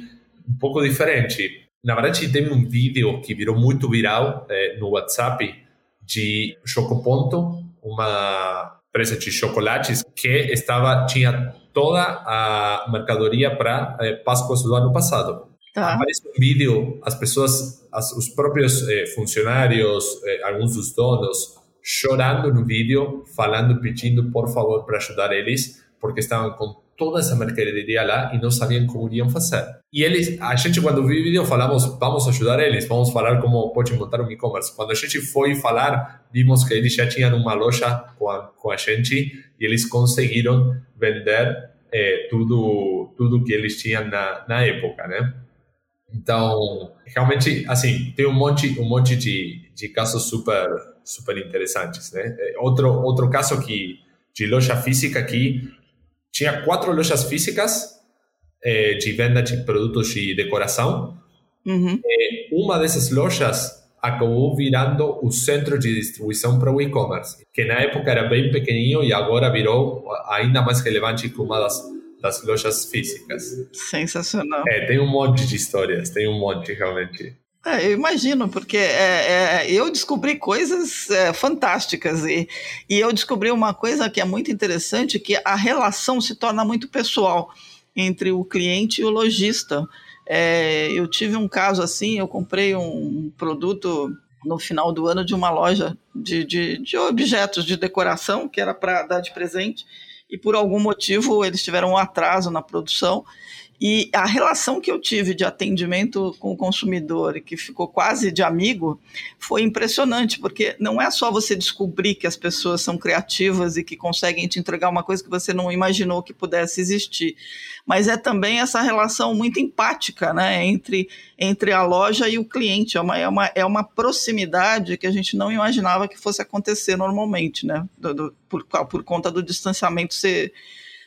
Speaker 3: um pouco diferente. Na verdade, tem um vídeo que virou muito viral é, no WhatsApp de Chocoponto, uma empresa de chocolates que estava tinha toda a mercadoria para eh, Páscoa do ano passado. Tá. Aparece um vídeo, as pessoas, as, os próprios eh, funcionários, eh, alguns dos donos, chorando no vídeo, falando, pedindo por favor para ajudar eles, porque estavam com toda essa mercadoria lá e não sabiam como iriam fazer. E eles, a gente quando viu o vídeo falamos, vamos ajudar eles, vamos falar como pode montar um e-commerce. Quando a gente foi falar, vimos que eles já tinham uma loja com a, com a gente e eles conseguiram vender eh, tudo tudo que eles tinham na, na época, né? Então, realmente, assim, tem um monte um monte de, de casos super super interessantes, né? Eh, outro outro caso que de loja física aqui tinha quatro lojas físicas eh, de venda de produtos de decoração. Uhum. Eh, uma dessas lojas acabou virando o centro de distribuição para o e-commerce, que na época era bem pequenininho e agora virou ainda mais relevante que uma das, das lojas físicas.
Speaker 2: Sensacional.
Speaker 3: É, tem um monte de histórias, tem um monte realmente.
Speaker 2: É, eu imagino, porque é, é, eu descobri coisas é, fantásticas e, e eu descobri uma coisa que é muito interessante, que a relação se torna muito pessoal entre o cliente e o lojista. É, eu tive um caso assim, eu comprei um produto no final do ano de uma loja de, de, de objetos de decoração, que era para dar de presente, e por algum motivo eles tiveram um atraso na produção, e a relação que eu tive de atendimento com o consumidor, que ficou quase de amigo, foi impressionante, porque não é só você descobrir que as pessoas são criativas e que conseguem te entregar uma coisa que você não imaginou que pudesse existir, mas é também essa relação muito empática né, entre, entre a loja e o cliente. É uma, é, uma, é uma proximidade que a gente não imaginava que fosse acontecer normalmente, né, do, do, por, por conta do distanciamento ser,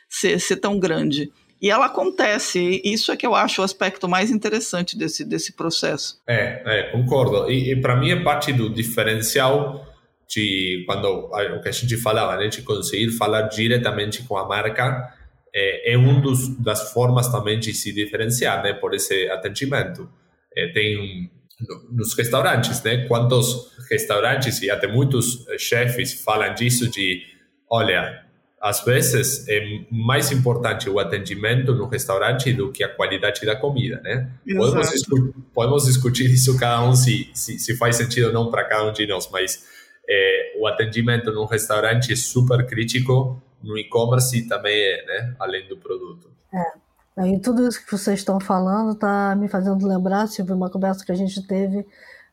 Speaker 2: ser, ser tão grande. E ela acontece, isso é que eu acho o aspecto mais interessante desse, desse processo.
Speaker 3: É, é concordo. E, e para mim é parte do diferencial de quando o que a gente falava, né, de conseguir falar diretamente com a marca, é, é um dos das formas também de se diferenciar, né, por esse atendimento. É, tem nos restaurantes, né, quantos restaurantes e até muitos chefes falam disso de, olha, às vezes é mais importante o atendimento no restaurante do que a qualidade da comida, né? Podemos, discu podemos, discutir isso cada um se, se, se faz sentido ou não para cada um de nós, mas é, o atendimento no restaurante é super crítico, no e-commerce também é, né? Além do produto.
Speaker 1: É. E tudo isso que vocês estão falando está me fazendo lembrar, Silvio, uma conversa que a gente teve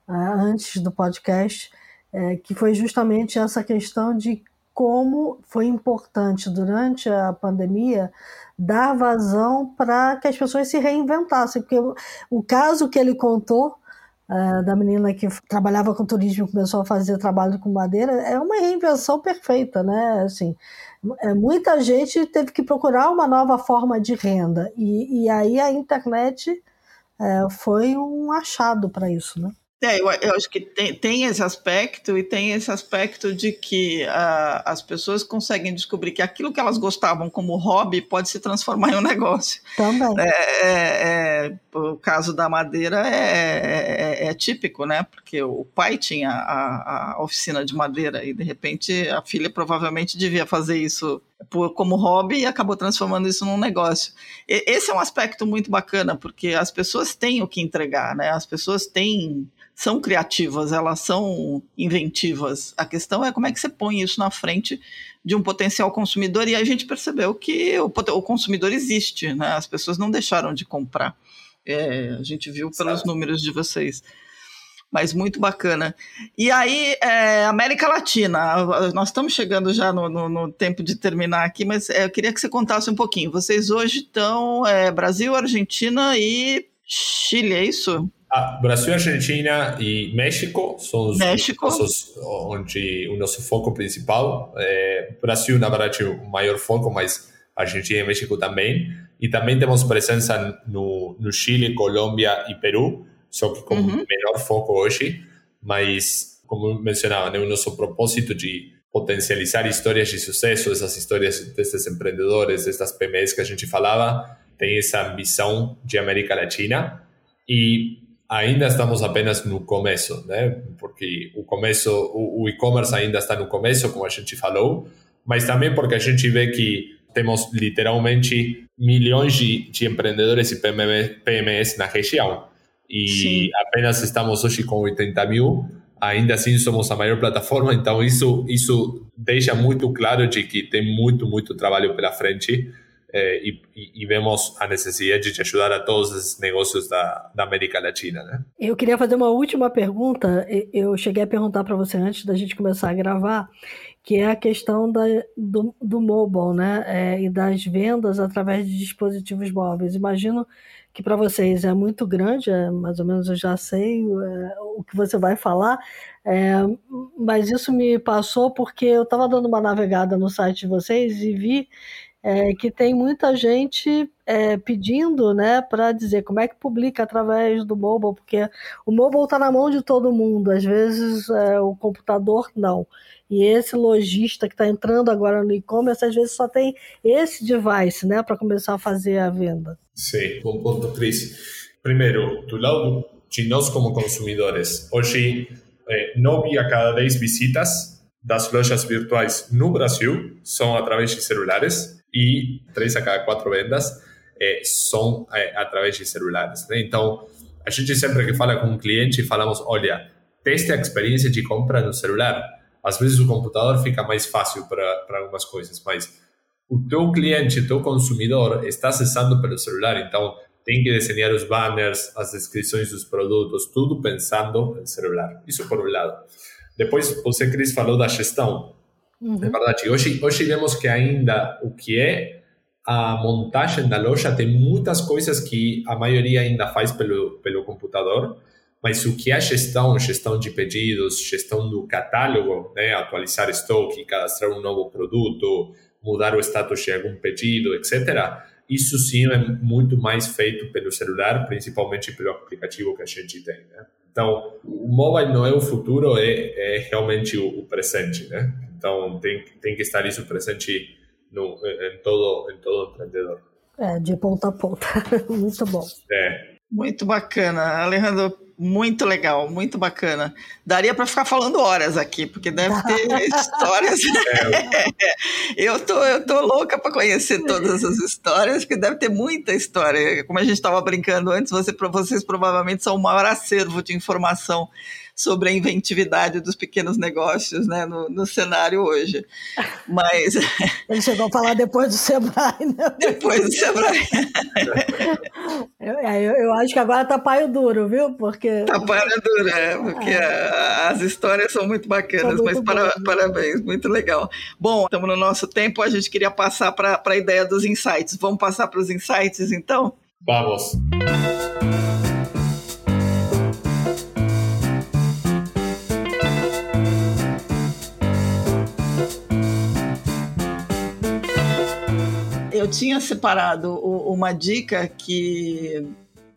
Speaker 1: uh, antes do podcast, é, que foi justamente essa questão de como foi importante durante a pandemia dar vazão para que as pessoas se reinventassem, porque o caso que ele contou é, da menina que trabalhava com turismo e começou a fazer trabalho com madeira é uma reinvenção perfeita, né? Assim, é, muita gente teve que procurar uma nova forma de renda e, e aí a internet é, foi um achado para isso, né?
Speaker 2: É, eu, eu, acho que tem, tem, esse aspecto e tem esse aspecto de que uh, as pessoas conseguem descobrir que aquilo que elas gostavam como hobby pode se transformar em um (laughs) negócio.
Speaker 1: Também.
Speaker 2: É, é, é o caso da madeira é, é, é, típico, né? Porque o pai tinha a, a, oficina de madeira e de repente a filha provavelmente devia fazer isso por, como hobby e acabou transformando isso num negócio. E, esse é um aspecto muito bacana porque as pessoas têm o que entregar, né? As pessoas têm são criativas, elas são inventivas. A questão é como é que você põe isso na frente de um potencial consumidor e a gente percebeu que o, o consumidor existe, né? As pessoas não deixaram de comprar. É, a gente viu pelos Sabe. números de vocês. Mas muito bacana. E aí, é, América Latina, nós estamos chegando já no, no, no tempo de terminar aqui, mas é, eu queria que você contasse um pouquinho. Vocês hoje estão é, Brasil, Argentina e Chile, é isso?
Speaker 3: Ah, Brasil, Argentina e México são os
Speaker 2: México.
Speaker 3: nossos, onde o nosso foco principal. É, Brasil, na verdade, o maior foco, mas Argentina e México também. E também temos presença no, no Chile, Colômbia e Peru, só que com uhum. menor foco hoje. Mas, como mencionava, né, o nosso propósito de potencializar histórias de sucesso, essas histórias desses empreendedores, dessas PMEs que a gente falava, tem essa ambição de América Latina. E ainda estamos apenas no começo, né? Porque o começo, o, e-commerce ainda está no começo, como a gente falou, mas também porque a gente vê que temos literalmente milhões de, de empreendedores e PMEs na região e Sim. apenas estamos hoje com 80 mil. Ainda assim, somos a maior plataforma, então isso isso deixa muito claro de que tem muito muito trabalho pela frente e, e, vemos a necessidade de ajudar a todos os negócios da, da América Latina. Né?
Speaker 1: Eu queria fazer uma última pergunta. Eu cheguei a perguntar para você antes da gente começar a gravar, que é a questão da, do, do mobile né? É, e das vendas através de dispositivos móveis. Imagino que para vocês é muito grande, é, mais ou menos eu já sei é, o que você vai falar, é, mas isso me passou porque eu estava dando uma navegada no site de vocês e vi é, que tem muita gente é, pedindo né, para dizer como é que publica através do mobile, porque o mobile está na mão de todo mundo, às vezes é, o computador não. E esse lojista que está entrando agora no e-commerce, às vezes só tem esse device né, para começar a fazer a venda.
Speaker 3: Sim, bom ponto, Cris. Primeiro, do lado de nós como consumidores, hoje, é, 9 a cada 10 visitas das lojas virtuais no Brasil são através de celulares e três a cada quatro vendas é, são é, através de celulares. Né? Então, a gente sempre que fala com um cliente, falamos, olha, teste a experiência de compra no celular. Às vezes o computador fica mais fácil para algumas coisas, mas o teu cliente, o teu consumidor está acessando pelo celular, então tem que desenhar os banners, as descrições dos produtos, tudo pensando no celular. Isso por um lado. Depois, você, Cris, falou da gestão. Uhum. É verdade. Hoje, hoje vemos que ainda o que é a montagem da loja tem muitas coisas que a maioria ainda faz pelo, pelo computador, mas o que é a gestão, gestão de pedidos, gestão do catálogo, né, atualizar estoque, cadastrar um novo produto, mudar o status de algum pedido, etc., isso sim é muito mais feito pelo celular, principalmente pelo aplicativo que a gente tem. Né? Então, o mobile não é o futuro, é, é realmente o, o presente, né? Então, tem, tem que estar isso presente no, em, todo, em todo empreendedor.
Speaker 1: É, de ponta a ponta. (laughs) muito bom.
Speaker 3: É.
Speaker 2: Muito bacana. Alejandro, muito legal, muito bacana. Daria para ficar falando horas aqui, porque deve ter (laughs) histórias. É. (laughs) eu, tô, eu tô louca para conhecer todas essas histórias, porque deve ter muita história. Como a gente estava brincando antes, você, vocês provavelmente são o maior acervo de informação sobre a inventividade dos pequenos negócios né, no, no cenário hoje. Mas.
Speaker 1: Ele chegou a falar depois do Sebrae, né? (laughs)
Speaker 2: Depois do Sebrae.
Speaker 1: eu, é, eu, eu, acho que agora tá paio duro, viu? Porque.
Speaker 2: Tá paio duro, é, porque é. as histórias são muito bacanas, são muito mas para, parabéns, muito legal. Bom, estamos no nosso tempo, a gente queria passar para a ideia dos insights. Vamos passar para os insights, então?
Speaker 3: Vamos.
Speaker 2: Eu tinha separado uma dica que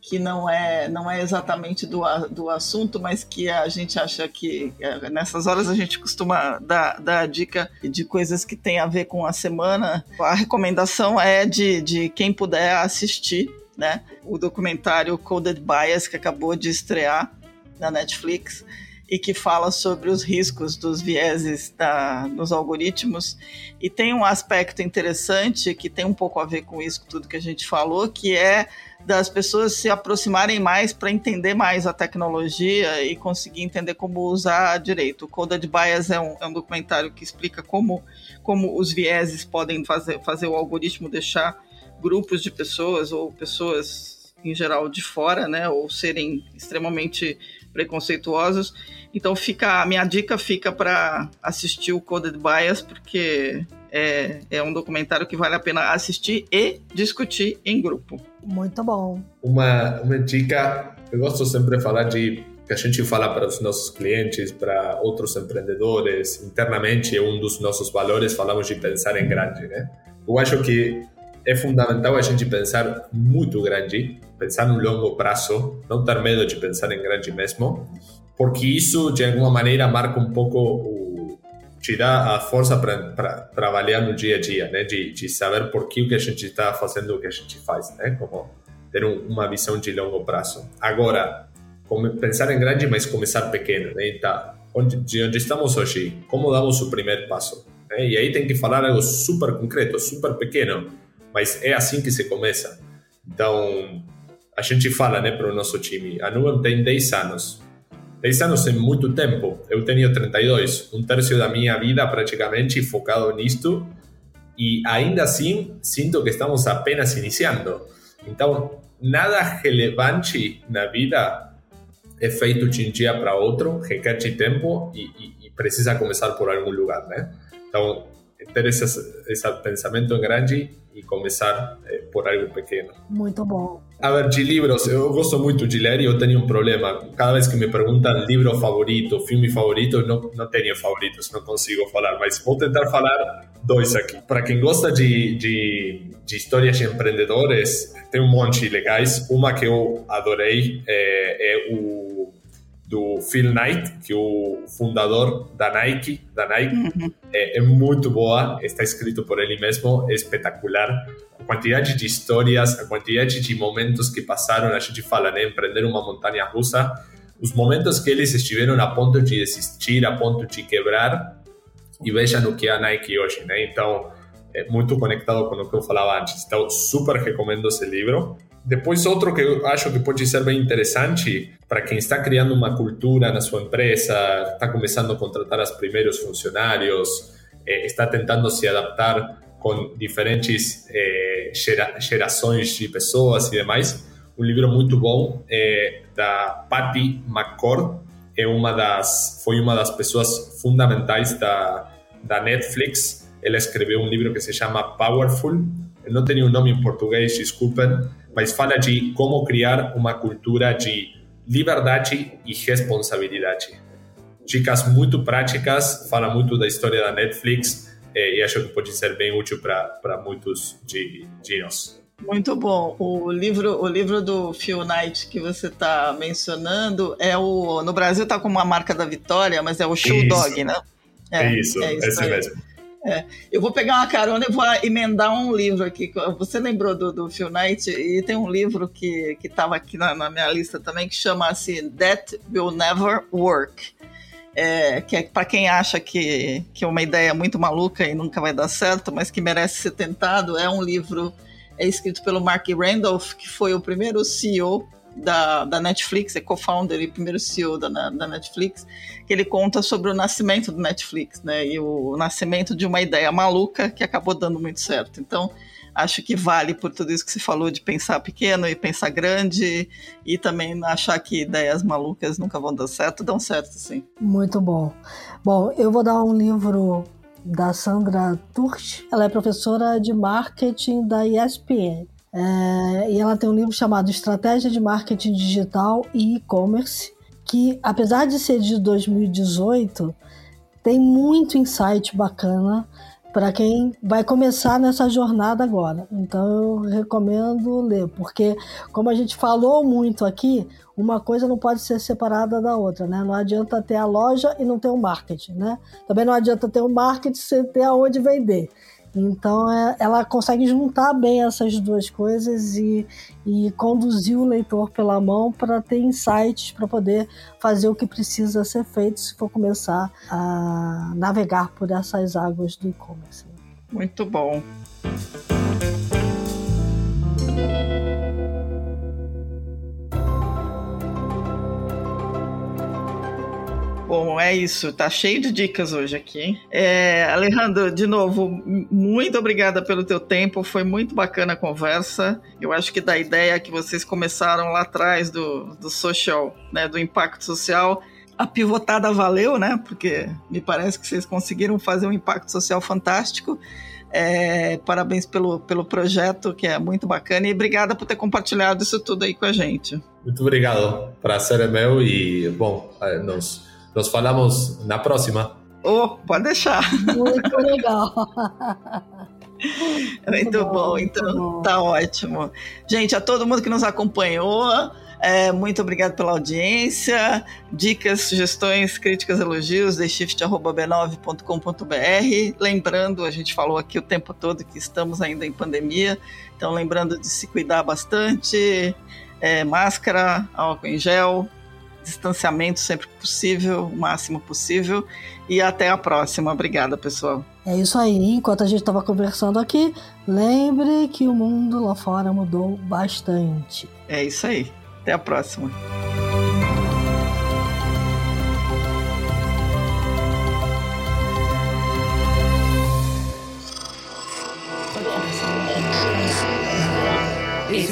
Speaker 2: que não é, não é exatamente do, do assunto, mas que a gente acha que é, nessas horas a gente costuma dar, dar a dica de coisas que tem a ver com a semana. A recomendação é de, de quem puder assistir né, o documentário Coded Bias, que acabou de estrear na Netflix e que fala sobre os riscos dos vieses da, nos algoritmos. E tem um aspecto interessante que tem um pouco a ver com isso, tudo que a gente falou, que é das pessoas se aproximarem mais para entender mais a tecnologia e conseguir entender como usar direito. O Coded Bias é um, é um documentário que explica como, como os vieses podem fazer, fazer o algoritmo deixar grupos de pessoas ou pessoas em geral de fora, né, ou serem extremamente preconceituosos. Então fica a minha dica fica para assistir o Coded Bias porque é, é um documentário que vale a pena assistir e discutir em grupo.
Speaker 1: Muito bom.
Speaker 3: Uma, uma dica, eu gosto sempre de falar de que a gente fala para os nossos clientes, para outros empreendedores, internamente é um dos nossos valores, falamos de pensar em grande, né? Eu acho que é fundamental a gente pensar muito grande, pensar no longo prazo, não ter medo de pensar em grande mesmo, porque isso de alguma maneira marca um pouco o te dá a força para trabalhar no dia a dia, né? De, de saber por que o que a gente está fazendo o que a gente faz, né? Como ter um, uma visão de longo prazo. Agora, pensar em grande, mas começar pequeno, né? Então, onde, de onde estamos hoje, como damos o primeiro passo? Né? E aí tem que falar algo super concreto, super pequeno mas é assim que se começa. Então, a gente fala né, para o nosso time, a Nuvem tem 10 anos. 10 anos é muito tempo, eu tenho 32, um terço da minha vida praticamente focado nisto, e ainda assim sinto que estamos apenas iniciando. Então, nada relevante na vida é feito de um dia para outro, requer tempo e, e, e, precisa começar por algum lugar, né? Então, ter esse, esse pensamento grande e começar eh, por algo pequeno.
Speaker 1: Muito bom.
Speaker 3: A ver, de livros, eu gosto muito de ler e eu tenho um problema. Cada vez que me perguntam livro favorito, filme favorito, eu não, não tenho favoritos, não consigo falar, mas vou tentar falar dois aqui. Para quem gosta de, de, de histórias de empreendedores, tem um monte legais. Uma que eu adorei é, é o do Phil Knight, que é o fundador da Nike, da Nike, uhum. é, é, muito boa, está escrito por ele mesmo, é espetacular. A quantidade de histórias, a quantidade de momentos que passaram, a gente fala, né, empreender uma montanha russa, os momentos que eles estiveram a ponto de desistir, a ponto de quebrar, e vejam o que é a Nike hoje, né? Então, é muito conectado com o que eu falava antes. Então, super recomendo esse livro. Depois, outro que eu acho que pode ser bem interessante para quem está criando uma cultura na sua empresa, está começando a contratar os primeiros funcionários, eh, está tentando se adaptar com diferentes eh, gera, gerações de pessoas e demais. Um livro muito bom é da Patty McCord, é uma das, foi uma das pessoas fundamentais da, da Netflix. Ela escreveu um livro que se chama Powerful. Não tem um nome em português, desculpem, mas fala de como criar uma cultura de liberdade e responsabilidade. Dicas muito práticas, fala muito da história da Netflix eh, e acho que pode ser bem útil para muitos de, de nós.
Speaker 2: Muito bom. O livro, o livro do Phil Knight que você está mencionando é o. No Brasil está como a marca da vitória, mas é o Shoe Dog, né?
Speaker 3: É, é isso, é isso esse aí. mesmo.
Speaker 2: É, eu vou pegar uma carona e vou emendar um livro aqui. Você lembrou do, do Phil Knight? E tem um livro que estava aqui na, na, minha lista também que chama-se That Will Never Work. É, que é para quem acha que, que é uma ideia muito maluca e nunca vai dar certo, mas que merece ser tentado. É um livro é escrito pelo Mark Randolph, que foi o primeiro CEO da, da Netflix, é co-founder e primeiro CEO da, da Netflix, que ele conta sobre o nascimento do Netflix, né? E o nascimento de uma ideia maluca que acabou dando muito certo. Então, acho que vale por tudo isso que você falou de pensar pequeno e pensar grande e também achar que ideias malucas nunca vão dar certo, dão certo sim.
Speaker 1: Muito bom. Bom, eu vou dar um livro da Sandra Turch. Ela é professora de marketing da ESPN. É, e ela tem um livro chamado Estratégia de Marketing Digital e E-Commerce, que, apesar de ser de 2018, tem muito insight bacana para quem vai começar nessa jornada agora. Então eu recomendo ler, porque como a gente falou muito aqui, uma coisa não pode ser separada da outra, né? Não adianta ter a loja e não ter o marketing, né? Também não adianta ter o marketing sem ter aonde vender. Então é, ela consegue juntar bem essas duas coisas e, e conduzir o leitor pela mão para ter insights para poder fazer o que precisa ser feito se for começar a navegar por essas águas do e-commerce.
Speaker 2: Muito bom. Bom, é isso. Tá cheio de dicas hoje aqui, hein? É, Alejandro, de novo, muito obrigada pelo teu tempo. Foi muito bacana a conversa. Eu acho que da ideia que vocês começaram lá atrás do, do social, né, do impacto social, a pivotada valeu, né? Porque me parece que vocês conseguiram fazer um impacto social fantástico. É, parabéns pelo, pelo projeto, que é muito bacana, e obrigada por ter compartilhado isso tudo aí com a gente.
Speaker 3: Muito obrigado. Prazer é meu e, bom, é, nos nos falamos na próxima.
Speaker 2: Oh, pode deixar.
Speaker 1: Muito legal. (laughs)
Speaker 2: Muito, muito bom, bom, então bom. tá ótimo. Gente, a todo mundo que nos acompanhou, é, muito obrigado pela audiência. Dicas, sugestões, críticas, elogios, theshift.b9.com.br. Lembrando, a gente falou aqui o tempo todo que estamos ainda em pandemia, então lembrando de se cuidar bastante, é, máscara, álcool em gel, distanciamento sempre possível, o máximo possível. E até a próxima. Obrigada, pessoal.
Speaker 1: É isso aí. Enquanto a gente estava conversando aqui, lembre que o mundo lá fora mudou bastante.
Speaker 2: É isso aí. Até a próxima.